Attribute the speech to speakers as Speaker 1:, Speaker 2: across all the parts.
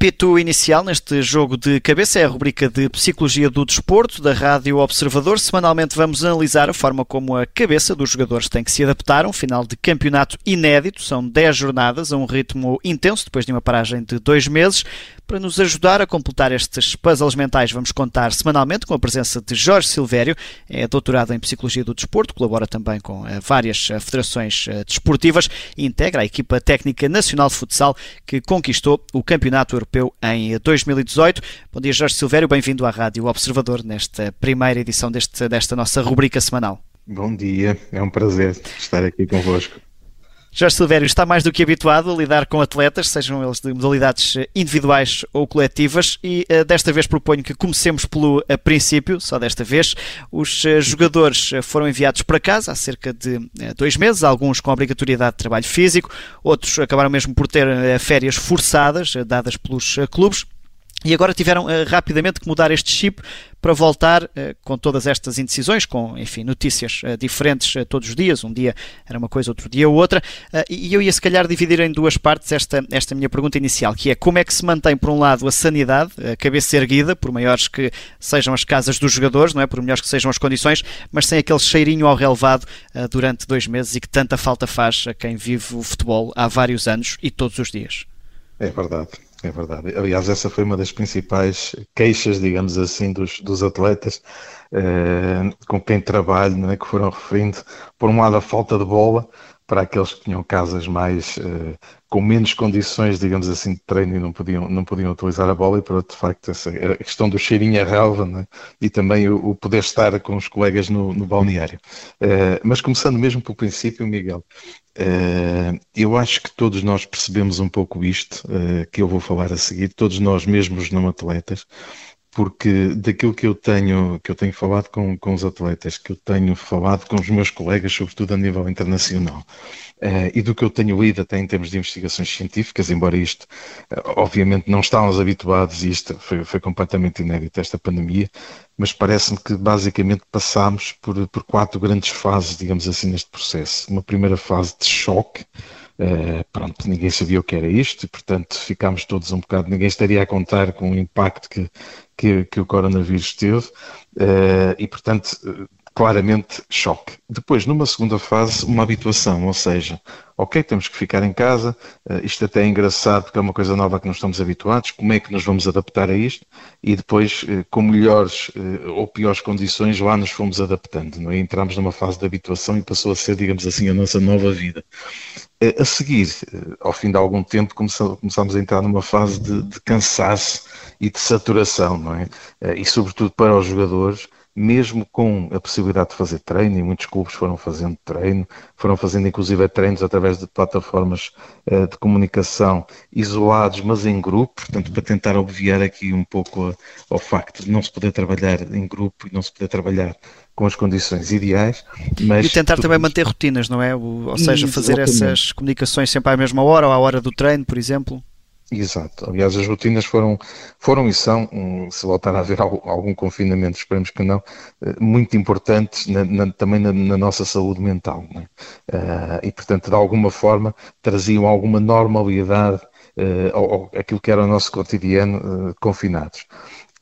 Speaker 1: Apito inicial neste jogo de cabeça é a rubrica de Psicologia do Desporto da Rádio Observador. Semanalmente vamos analisar a forma como a cabeça dos jogadores tem que se adaptar a um final de campeonato inédito. São 10 jornadas a um ritmo intenso depois de uma paragem de dois meses. Para nos ajudar a completar estes puzzles mentais, vamos contar semanalmente com a presença de Jorge Silvério, é doutorado em Psicologia do Desporto, colabora também com eh, várias eh, federações eh, desportivas e integra a equipa técnica nacional de futsal que conquistou o Campeonato Europeu em 2018. Bom dia, Jorge Silvério, bem-vindo à Rádio Observador nesta primeira edição deste, desta nossa rubrica semanal.
Speaker 2: Bom dia, é um prazer estar aqui convosco.
Speaker 1: Jorge Silvério está mais do que habituado a lidar com atletas, sejam eles de modalidades eh, individuais ou coletivas, e uh, desta vez proponho que comecemos pelo uh, princípio, só desta vez. Os jogadores foram enviados para casa há cerca de dois meses, alguns com obrigatoriedade de trabalho físico, outros acabaram mesmo por ter férias forçadas, dadas pelos clubes. E agora tiveram uh, rapidamente que mudar este chip para voltar uh, com todas estas indecisões, com, enfim, notícias uh, diferentes todos os dias. Um dia era uma coisa, outro dia outra. e eu ia, se calhar, dividir em duas partes esta, esta minha pergunta inicial, que é como é que se mantém, por um lado, a sanidade, a cabeça erguida, por maiores que sejam as casas dos jogadores, não é? Por melhores que sejam as condições, mas sem aquele cheirinho ao relevado durante dois meses e que tanta falta faz a quem vive o futebol há vários anos e todos os dias.
Speaker 2: É verdade. É verdade. Aliás, essa foi uma das principais queixas, digamos assim, dos, dos atletas eh, com quem trabalho, né, que foram referindo, por um lado, a falta de bola para aqueles que tinham casas mais eh, com menos condições, digamos assim, de treino e não podiam, não podiam utilizar a bola, e outro, de facto, essa, a questão do cheirinho à relva né, e também o, o, poder estar com os colegas no, no balneário. Eh, mas começando mesmo pelo princípio, Miguel, Uh, eu acho que todos nós percebemos um pouco isto uh, que eu vou falar a seguir, todos nós mesmos não atletas, porque daquilo que eu tenho, que eu tenho falado com, com os atletas, que eu tenho falado com os meus colegas, sobretudo a nível internacional, uh, e do que eu tenho lido até em termos de investigações científicas, embora isto, uh, obviamente, não estávamos habituados, e isto foi, foi completamente inédito, esta pandemia, mas parece-me que basicamente passámos por, por quatro grandes fases, digamos assim, neste processo. Uma primeira fase de choque, Uh, pronto, ninguém sabia o que era isto e, portanto, ficámos todos um bocado. Ninguém estaria a contar com o impacto que, que, que o coronavírus teve uh, e, portanto, claramente choque. Depois, numa segunda fase, uma habituação, ou seja, ok, temos que ficar em casa, uh, isto até é engraçado porque é uma coisa nova que não estamos habituados, como é que nos vamos adaptar a isto? E depois, uh, com melhores uh, ou piores condições, lá nos fomos adaptando, não é? Entramos numa fase de habituação e passou a ser, digamos assim, a nossa nova vida. A seguir, ao fim de algum tempo, começamos a entrar numa fase de, de cansaço e de saturação, não é? E sobretudo para os jogadores, mesmo com a possibilidade de fazer treino, e muitos clubes foram fazendo treino, foram fazendo inclusive treinos através de plataformas uh, de comunicação isolados, mas em grupo, portanto, para tentar obviar aqui um pouco ao facto de não se poder trabalhar em grupo e não se poder trabalhar com as condições ideais. Mas
Speaker 1: e tentar também manter rotinas, não é? Ou seja, fazer essas comunicações sempre à mesma hora ou à hora do treino, por exemplo.
Speaker 2: Exato. Aliás, as rotinas foram, foram e são, se voltar a haver algum confinamento, esperemos que não, eh, muito importantes na, na, também na, na, nossa saúde mental. Uh, e, portanto, de alguma forma, traziam alguma normalidade uh, ao, ao, aquilo que era o nosso cotidiano uh, confinados.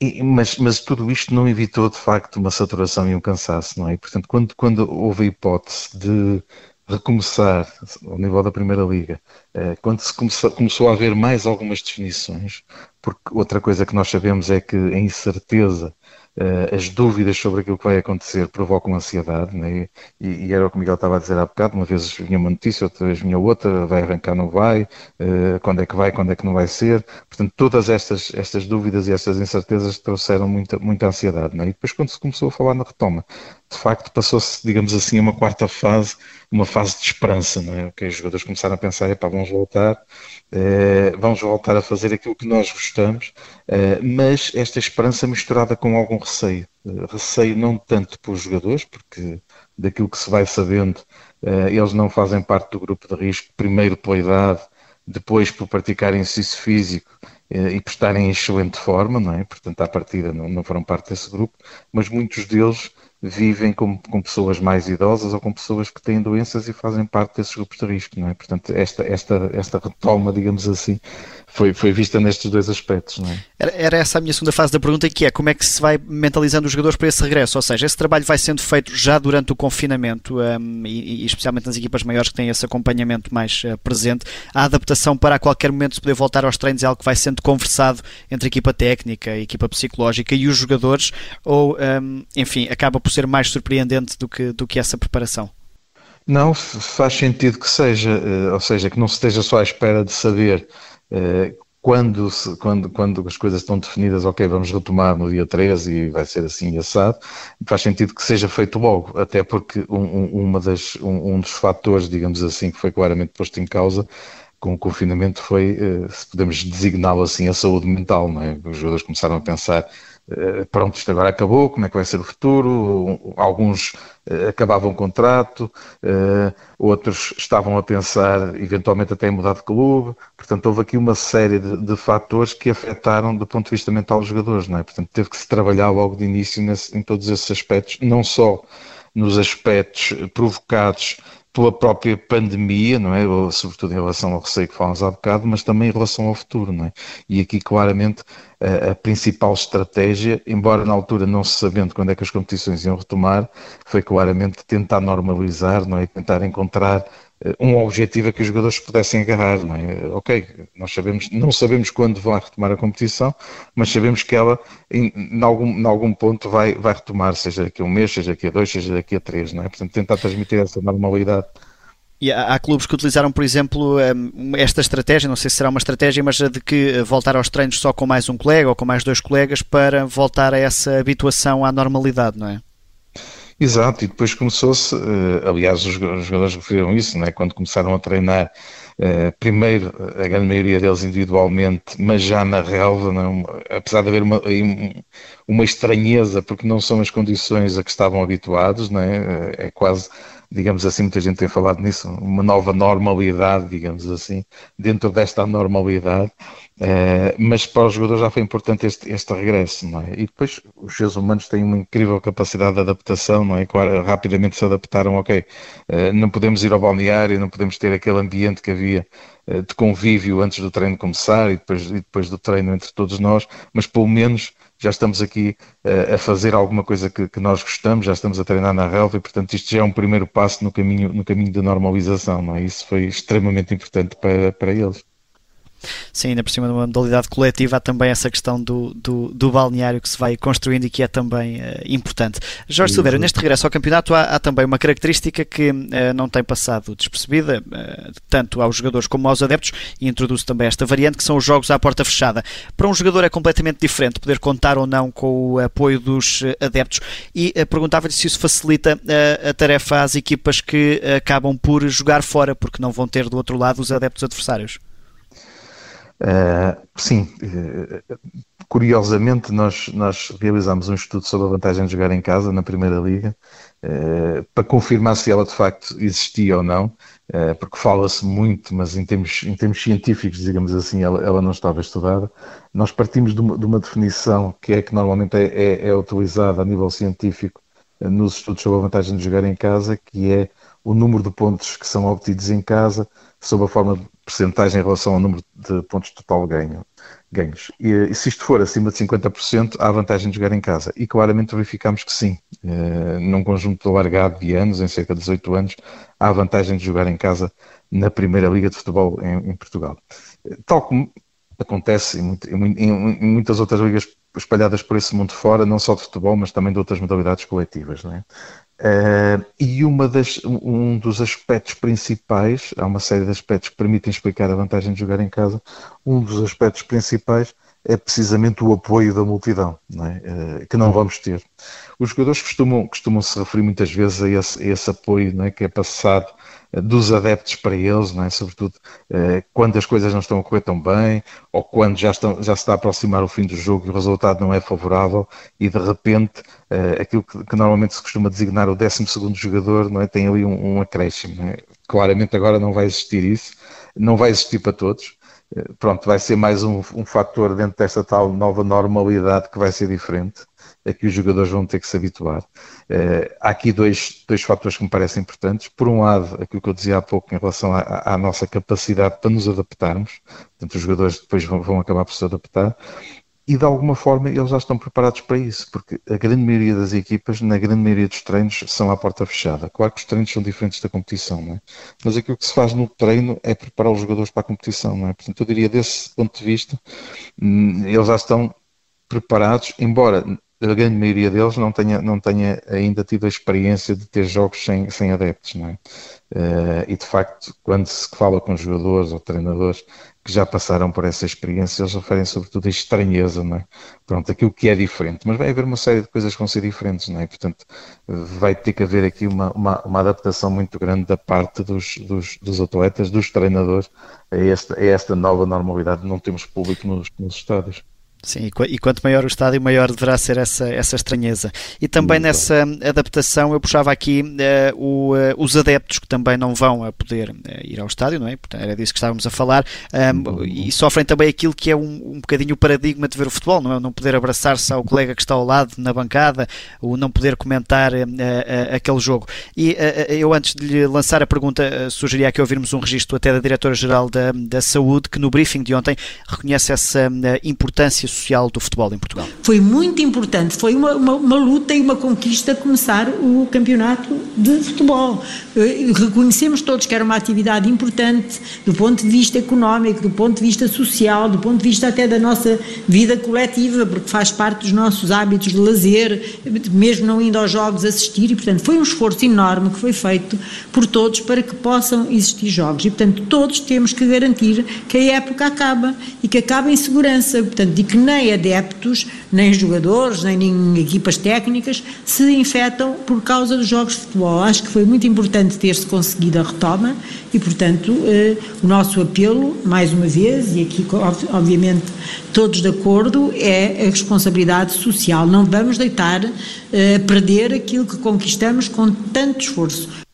Speaker 2: E, mas, mas tudo isto não evitou, de facto, uma saturação e um cansaço, não é? E, portanto, quando, quando houve a hipótese de recomeçar ao nível da Primeira Liga, eh, quando se começou, começou a haver mais algumas definições, porque outra coisa que nós sabemos é que a incerteza uh, as dúvidas sobre aquilo que vai acontecer provocam ansiedade, né? e, e, era o que o Miguel estava a dizer há bocado, uma vez vinha uma notícia, outra vez vinha outra, vai arrancar, não vai, uh, quando é que vai, quando é que não vai ser, portanto todas estas, estas dúvidas e estas incertezas trouxeram muita, muita ansiedade, né? e depois quando se começou a falar na retoma, de facto passou-se, digamos assim, a uma quarta fase, uma fase de esperança, não é? Okay, os jogadores começaram a pensar, epá, vamos voltar, eh, vamos voltar a fazer aquilo que nós gostamos, eh, mas esta esperança misturada com algum receio. Eh, receio não tanto pelos jogadores, porque daquilo que se vai sabendo, eles não fazem parte do grupo de risco, primeiro pela idade, depois por praticarem exercício físico e por estarem em excelente forma, não é? Portanto, à partida não, não foram parte desse grupo, mas muitos deles vivem com, com, pessoas mais idosas ou com pessoas que têm doenças e fazem parte desses grupos de risco, não é? Portanto, esta, esta, esta retoma, digamos assim, foi, foi vista nestes dois aspectos. Não é?
Speaker 1: era, era, essa a minha segunda fase da pergunta, que é como é que se vai mentalizando os jogadores para esse regresso? Ou seja, esse trabalho vai sendo feito já durante o confinamento um, e, e, especialmente nas equipas maiores que têm esse acompanhamento mais uh, presente. A adaptação para a qualquer momento se poder voltar aos treinos é algo que vai sendo conversado entre a equipa técnica, a equipa psicológica e os jogadores, ou um, enfim, acaba por ser mais surpreendente do que, do que essa preparação?
Speaker 2: Não, faz sentido que seja, eh, ou seja, que não se esteja só à espera de saber eh, quando, quando, quando as coisas estão definidas, ok, vamos retomar no dia 13 e vai ser assim assado, faz sentido que seja feito logo, até porque um, uma das, um, um dos fatores, digamos assim, que foi claramente posto em causa com o confinamento foi, eh, se podemos designá-lo assim, a saúde mental, não é? Os jogadores começaram a pensar eh, pronto, isto agora acabou, como é que vai ser o futuro? Alguns eh, acabavam o contrato, outros estavam a pensar eventualmente até em mudar de clube. Portanto, houve aqui uma série de, de fatores que afetaram do ponto de vista mental os jogadores, não é? Portanto, teve que se trabalhar logo de início nesse, em todos esses aspectos, não só nos aspectos provocados pela própria pandemia, não é? Sobretudo em relação ao receio que falamos há bocado, mas também em relação ao futuro, não é? E aqui claramente a, a, principal estratégia, embora na altura não se sabendo quando é que as competições iam retomar, foi claramente tentar normalizar, não é? Tentar encontrar um objetivo a que os jogadores pudessem agarrar, não é? Ok, nós sabemos, não sabemos quando vai retomar a competição, mas sabemos que ela em, em, algum, em algum ponto vai, vai retomar, seja daqui a um mês, seja daqui a dois, seja daqui a três, não é? Portanto, tentar transmitir essa normalidade.
Speaker 1: E há, há, clubes que utilizaram, por exemplo, hum, esta estratégia, não sei se será uma estratégia, mas de que eh, voltar aos treinos só com mais um colega ou com mais dois colegas para voltar a essa habituação à normalidade, não é?
Speaker 2: Exato, e depois começou-se, uh, aliás, os, jogadores referiram isso, né, quando começaram a treinar, uh, primeiro, a grande maioria deles individualmente, mas já na relva, não, apesar de haver uma, uma estranheza, porque não são as condições a que estavam habituados, né, é quase digamos assim, muita gente tem falado nisso, uma nova normalidade, digamos assim, dentro desta normalidade, eh, mas para os jogadores já foi importante este, este regresso, não é? E depois os seres humanos têm uma incrível capacidade de adaptação, não é? Rapidamente se adaptaram, ok, eh, não podemos ir ao balneário, não podemos ter aquele ambiente que havia eh, de convívio antes do treino começar e depois, e depois do treino entre todos nós, mas pelo menos já estamos aqui uh, a fazer alguma coisa que, que, nós gostamos, já estamos a treinar na relva e, portanto, isto já é um primeiro passo no caminho, no caminho da normalização, não é? Isso foi extremamente importante para, para eles.
Speaker 1: Sim, ainda por cima de uma modalidade coletiva há também essa questão do, do, do balneário que se vai construindo e que é também uh, importante. Jorge Silveira, neste regresso ao campeonato há, há também uma característica que uh, não tem passado despercebida, uh, tanto aos jogadores como aos adeptos, e introduz também esta variante, que são os jogos à porta fechada. Para um jogador é completamente diferente poder contar ou não com o apoio dos adeptos e perguntava-lhe se isso facilita a tarefa às equipas que acabam por jogar fora, porque não vão ter do outro lado os adeptos adversários.
Speaker 2: Uh, sim, uh, curiosamente nós, nós realizámos um estudo sobre a vantagem de jogar em casa na Primeira Liga uh, para confirmar se ela de facto existia ou não, porque fala-se muito, mas em termos, em termos científicos, digamos assim, ela, ela não estava estudada. Nós partimos de uma, de uma definição que é que normalmente é, é, é utilizada a nível científico nos estudos sobre a vantagem de jogar em casa, que é o número de pontos que são obtidos em casa sob a forma de percentagem em relação ao número de pontos total ganho, ganhos. E, e, se isto for acima de 50%, há vantagem de jogar em casa. E claramente verificamos que sim. Uh, num conjunto alargado de anos, em cerca de 18 anos, há vantagem de jogar em casa na primeira liga de futebol em, em Portugal. Tal como acontece em, em, em, muitas outras ligas espalhadas por esse mundo fora, não só de futebol, mas também de outras modalidades coletivas. Não é? Uh, e uma das, um dos aspectos principais, há uma série de aspectos que permitem explicar a vantagem de jogar em casa, um dos aspectos principais é precisamente o apoio da multidão, não é? uh, que não vamos ter. Os jogadores costumam, costumam se referir muitas vezes a esse, a esse apoio não é? que é passado dos adeptos para eles, não é? sobretudo eh, quando as coisas não estão a correr tão bem ou quando já, estão, já se está a aproximar o fim do jogo e o resultado não é favorável e de repente eh, aquilo que, que, normalmente se costuma designar o 12 jogador não é? tem ali um, um acréscimo. É? Claramente agora não vai existir isso, não vai existir para todos. Pronto, vai ser mais um, um fator dentro desta tal nova normalidade que vai ser diferente a que os jogadores vão ter que se habituar. Uh, há aqui dois, dois fatores que me parecem importantes. Por um lado, aquilo que eu dizia há pouco em relação à, à nossa capacidade para nos adaptarmos, portanto, os jogadores depois vão, vão acabar por se adaptar, e de alguma forma eles já estão preparados para isso, porque a grande maioria das equipas, na grande maioria dos treinos, são à porta fechada. Claro que os treinos são diferentes da competição, não é? mas aquilo que se faz no treino é preparar os jogadores para a competição. Não é? Portanto, eu diria, desse ponto de vista, hum, eles já estão preparados, embora a grande maioria deles não tenha, não tenha ainda tido a experiência de ter jogos sem, sem adeptos, não é? Uh, e de facto, quando se fala com jogadores ou treinadores que já passaram por essa experiência, eles referem sobretudo a estranheza, não é? Pronto, aquilo que é diferente, mas vai haver uma série de coisas que vão ser diferentes, não é? Portanto, vai ter que haver aqui uma, uma, uma adaptação muito grande da parte dos, dos, dos atletas, dos treinadores, a esta, a esta nova normalidade. Não temos público nos, nos estádios.
Speaker 1: Sim, e quanto maior o estádio, maior deverá ser essa, essa estranheza. E também Muito nessa bem. adaptação eu puxava aqui uh, o, uh, os adeptos que também não vão a poder uh, ir ao estádio, não é? Portanto, era disso que estávamos a falar, um, e sofrem também aquilo que é um, um bocadinho o paradigma de ver o futebol, não é? Não poder abraçar-se ao colega que está ao lado na bancada, ou não poder comentar aquele jogo. E eu, antes de lhe lançar a pergunta, sugeria que ouvirmos um registro até da Diretora-Geral da, da Saúde, que no briefing de ontem reconhece essa importância social do futebol em Portugal?
Speaker 3: Foi muito importante, foi uma, uma, uma luta e uma conquista começar o campeonato de futebol. Eh, reconhecemos todos que era uma atividade importante do ponto de vista económico, do ponto de vista social, do ponto de vista até da nossa vida coletiva, porque faz parte dos nossos hábitos de lazer, mesmo não indo aos jogos assistir, e portanto foi um esforço enorme que foi feito por todos para que possam existir jogos. E portanto todos temos que garantir que a época acaba e que acaba em segurança, portanto, e que nem adeptos, nem jogadores, nem equipas técnicas se infectam por causa dos jogos de futebol. Acho que foi muito importante ter-se conseguido a retoma e, portanto, eh, o nosso apelo, mais uma vez, e aqui obviamente todos de acordo, é a responsabilidade social. Não vamos deitar eh, perder aquilo que conquistamos com tanto esforço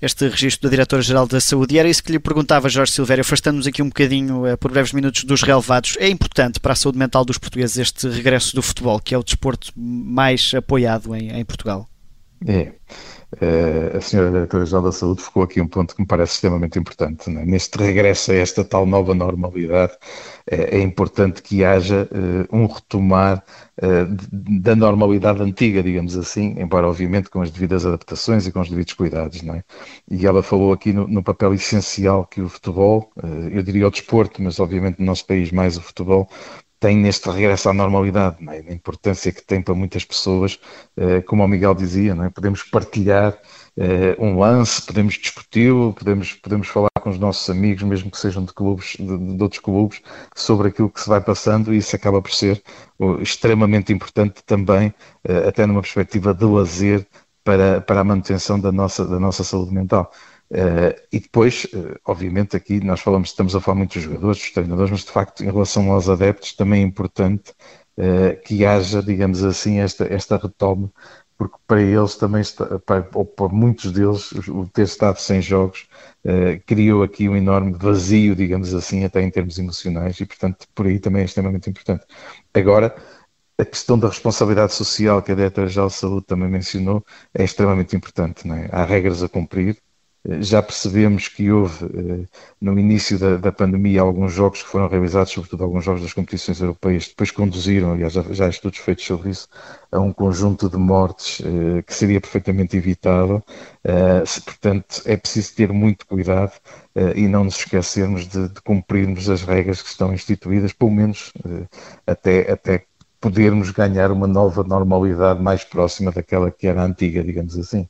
Speaker 1: este registro da Diretora-Geral da Saúde. E era isso que lhe perguntava, Jorge Silvério, afastando-nos aqui um bocadinho uh, por breves minutos dos relevados. É importante para a saúde mental dos portugueses este regresso do futebol, que é o desporto mais apoiado em, em Portugal?
Speaker 2: É. Uh, a senhora Diretora-Geral da Saúde ficou aqui um ponto que me parece extremamente importante. Né? Neste regresso a esta tal nova normalidade, é, é importante que haja uh, um retomar da normalidade antiga, digamos assim, embora obviamente com as devidas adaptações e com os devidos cuidados. Não é? E ela falou aqui no, no papel essencial que o futebol, eu diria o desporto, mas obviamente no nosso país mais o futebol, tem neste regresso à normalidade, é? a importância que tem para muitas pessoas, eh, como o Miguel dizia, é? podemos partilhar eh, um lance, podemos discuti-lo, podemos, podemos falar com os nossos amigos, mesmo que sejam de clubes, de, de, outros clubes, sobre aquilo que se vai passando e isso acaba por ser extremamente importante também, eh, até numa perspectiva de lazer para, para a manutenção da nossa, da nossa saúde mental. Uh, e depois, uh, obviamente, aqui nós falamos, estamos a falar muito dos jogadores, dos treinadores, mas de facto, em relação aos adeptos, também é importante uh, que haja, digamos assim, esta, esta retoma, porque para eles também, está, para, ou para muitos deles, o ter estado sem jogos criou aqui um enorme vazio, digamos assim, até em termos emocionais, e portanto, por aí também é extremamente importante. Agora, a questão da responsabilidade social que a Diretora-Geral de Saúde também mencionou é extremamente importante. É? Há regras a cumprir, já percebemos que houve, eh, no início da, da, pandemia, alguns jogos que foram realizados, sobretudo alguns jogos das competições europeias, depois conduziram, aliás, já, já estudos feitos sobre isso, a um conjunto de mortes eh, que seria perfeitamente evitável. Eh, portanto, é preciso ter muito cuidado e não nos esquecermos de, de cumprirmos as regras que estão instituídas, pelo menos até, até podermos ganhar uma nova normalidade mais próxima daquela que era antiga, digamos assim.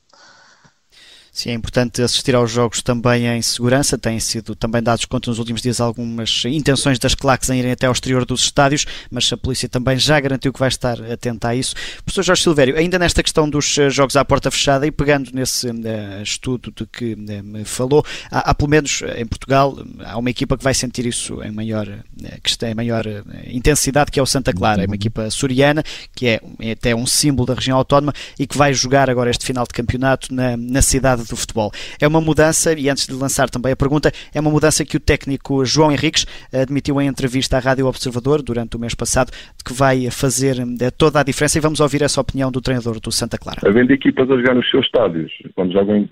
Speaker 1: Sim, é importante assistir aos jogos também em segurança. Têm sido também dados conta nos últimos dias algumas intenções das claques em irem até ao exterior dos estádios, mas a polícia também já garantiu que vai estar atenta a isso. Professor Jorge Silvério, ainda nesta questão dos eh, jogos à porta fechada e pegando nesse uh, estudo de que uh, me falou, há, há, pelo menos em Portugal, há uma equipa que vai sentir isso em maior, em maior intensidade, que é o Santa Clara, é uma equipa soriana, que é, é até um símbolo da região autónoma e que vai jogar agora este final de campeonato na, na cidade do futebol. É uma mudança, e antes de lançar também a pergunta, é uma mudança que o técnico João Henriques admitiu em entrevista à Rádio Observador durante o mês passado, de que vai fazer toda a diferença e vamos ouvir essa opinião do treinador do Santa Clara.
Speaker 4: Havendo equipas a jogar nos seus estádios, quando jogam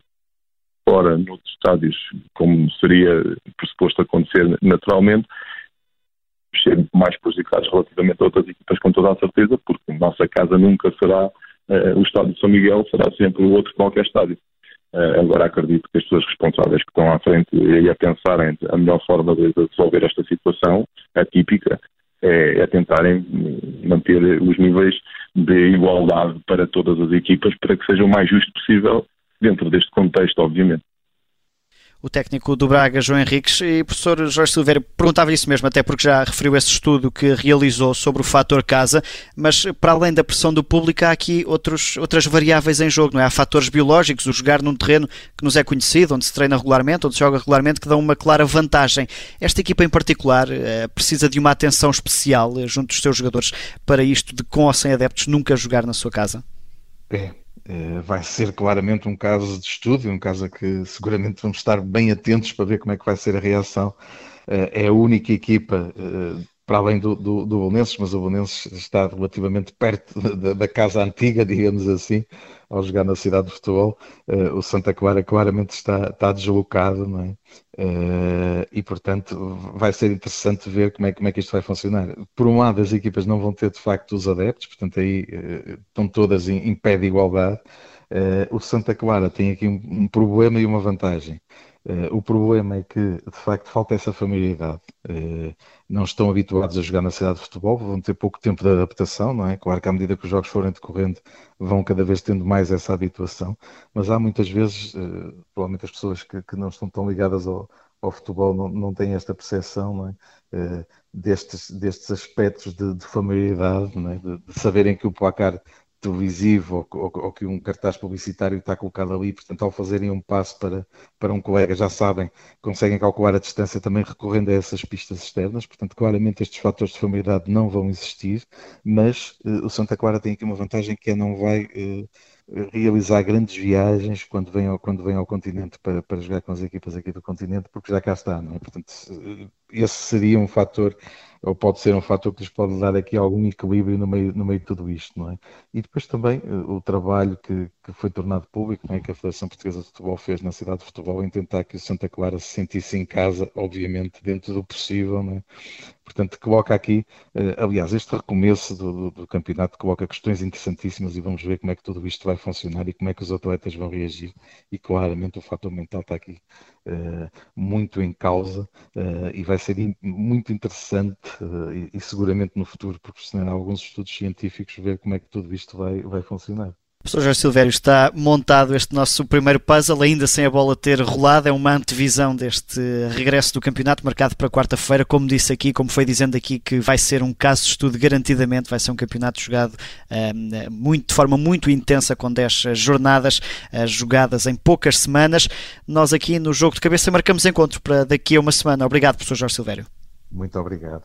Speaker 4: fora noutros estádios, como seria pressuposto acontecer naturalmente, ser mais prejudicados relativamente a outras equipas, com toda a certeza, porque nossa casa nunca será uh, o estádio de São Miguel, será sempre o outro qualquer estádio. Uh, agora acredito que as pessoas responsáveis que estão à frente e a pensarem a melhor forma de resolver esta situação atípica é, é tentarem manter os níveis de igualdade para todas as equipas para que seja o mais justo possível dentro deste contexto, obviamente
Speaker 1: o técnico do Braga, João Henriques, e o professor Jorge Silveira perguntava isso mesmo, até porque já referiu esse estudo que realizou sobre o fator casa, mas para além da pressão do público há aqui outros, outras variáveis em jogo, não é? Há fatores biológicos, o jogar num terreno que nos é conhecido, onde se treina regularmente, onde se joga regularmente, que dão uma clara vantagem. Esta equipa em particular eh, precisa de uma atenção especial eh, junto dos seus jogadores para isto de com ou sem adeptos nunca jogar na sua casa?
Speaker 2: É, vai ser claramente um caso de estudo, um caso a que seguramente vamos estar bem atentos para ver como é que vai ser a reação. Eh, é a única equipa, eh, para além do, do, do Bolonenses, mas o Bolonenses está relativamente perto da, da casa antiga, digamos assim, ao jogar na cidade de futebol, uh, o Santa Clara claramente está, está deslocado, não é? Uh, e portanto vai ser interessante ver como é, como é que isto vai funcionar. Por um lado, as equipas não vão ter de facto os adeptos, portanto aí uh, estão todas em, em pé de igualdade. o Santa Clara tem aqui um, um problema e uma vantagem. Uh, o problema é que, de facto, falta essa familiaridade. Uh, não estão habituados a jogar na cidade de futebol, vão ter pouco tempo de adaptação, não é? Claro que à medida que os jogos forem decorrendo, vão cada vez tendo mais essa habituação, mas há muitas vezes, uh, provavelmente as pessoas que, que, não estão tão ligadas ao, ao futebol não, não têm esta percepção, é? destes, destes aspectos de, de familiaridade, é? de, de saberem que o placar televisivo ou, ou, ou, que um cartaz publicitário está colocado ali, portanto, ao fazerem um passo para, para um colega, já sabem, conseguem calcular a distância também recorrendo a essas pistas externas, portanto, claramente estes fatores de familiaridade não vão existir, mas uh, o Santa Clara tem aqui uma vantagem que é não vai uh, realizar grandes viagens quando vem ao, quando vem ao continente para, para jogar com as equipas aqui do continente, porque já cá está, não é? Portanto, esse seria um fator, ou pode ser um fator que lhes pode dar aqui algum equilíbrio no meio, no meio de tudo isto, não é? E depois também eh, o trabalho que, que foi tornado público, não é? que a Federação Portuguesa de Futebol fez na cidade de futebol em tentar que o Santa Clara se sentisse em casa, obviamente, dentro do possível, não é? Portanto, coloca aqui, eh, aliás, este recomeço do, do, do, campeonato coloca questões interessantíssimas e vamos ver como é que tudo isto vai funcionar e como é que os atletas vão reagir. E claramente o fator mental está aqui uh, muito em causa uh, e vai ser in, muito interessante uh, e, e, seguramente no futuro proporcionar alguns estudos científicos ver como é que tudo isto vai, vai funcionar.
Speaker 1: Professor Jorge Silvério, está montado este nosso primeiro puzzle, ainda sem a bola ter rolado. É uma antevisão deste regresso do campeonato, marcado para quarta-feira. Como disse aqui, como foi dizendo aqui, que vai ser um caso de estudo, garantidamente. Vai ser um campeonato jogado um, muito, de forma muito intensa, com 10 jornadas uh, jogadas em poucas semanas. Nós aqui no Jogo de Cabeça marcamos encontro para daqui a uma semana. Obrigado, professor Jorge Silvério.
Speaker 2: Muito obrigado.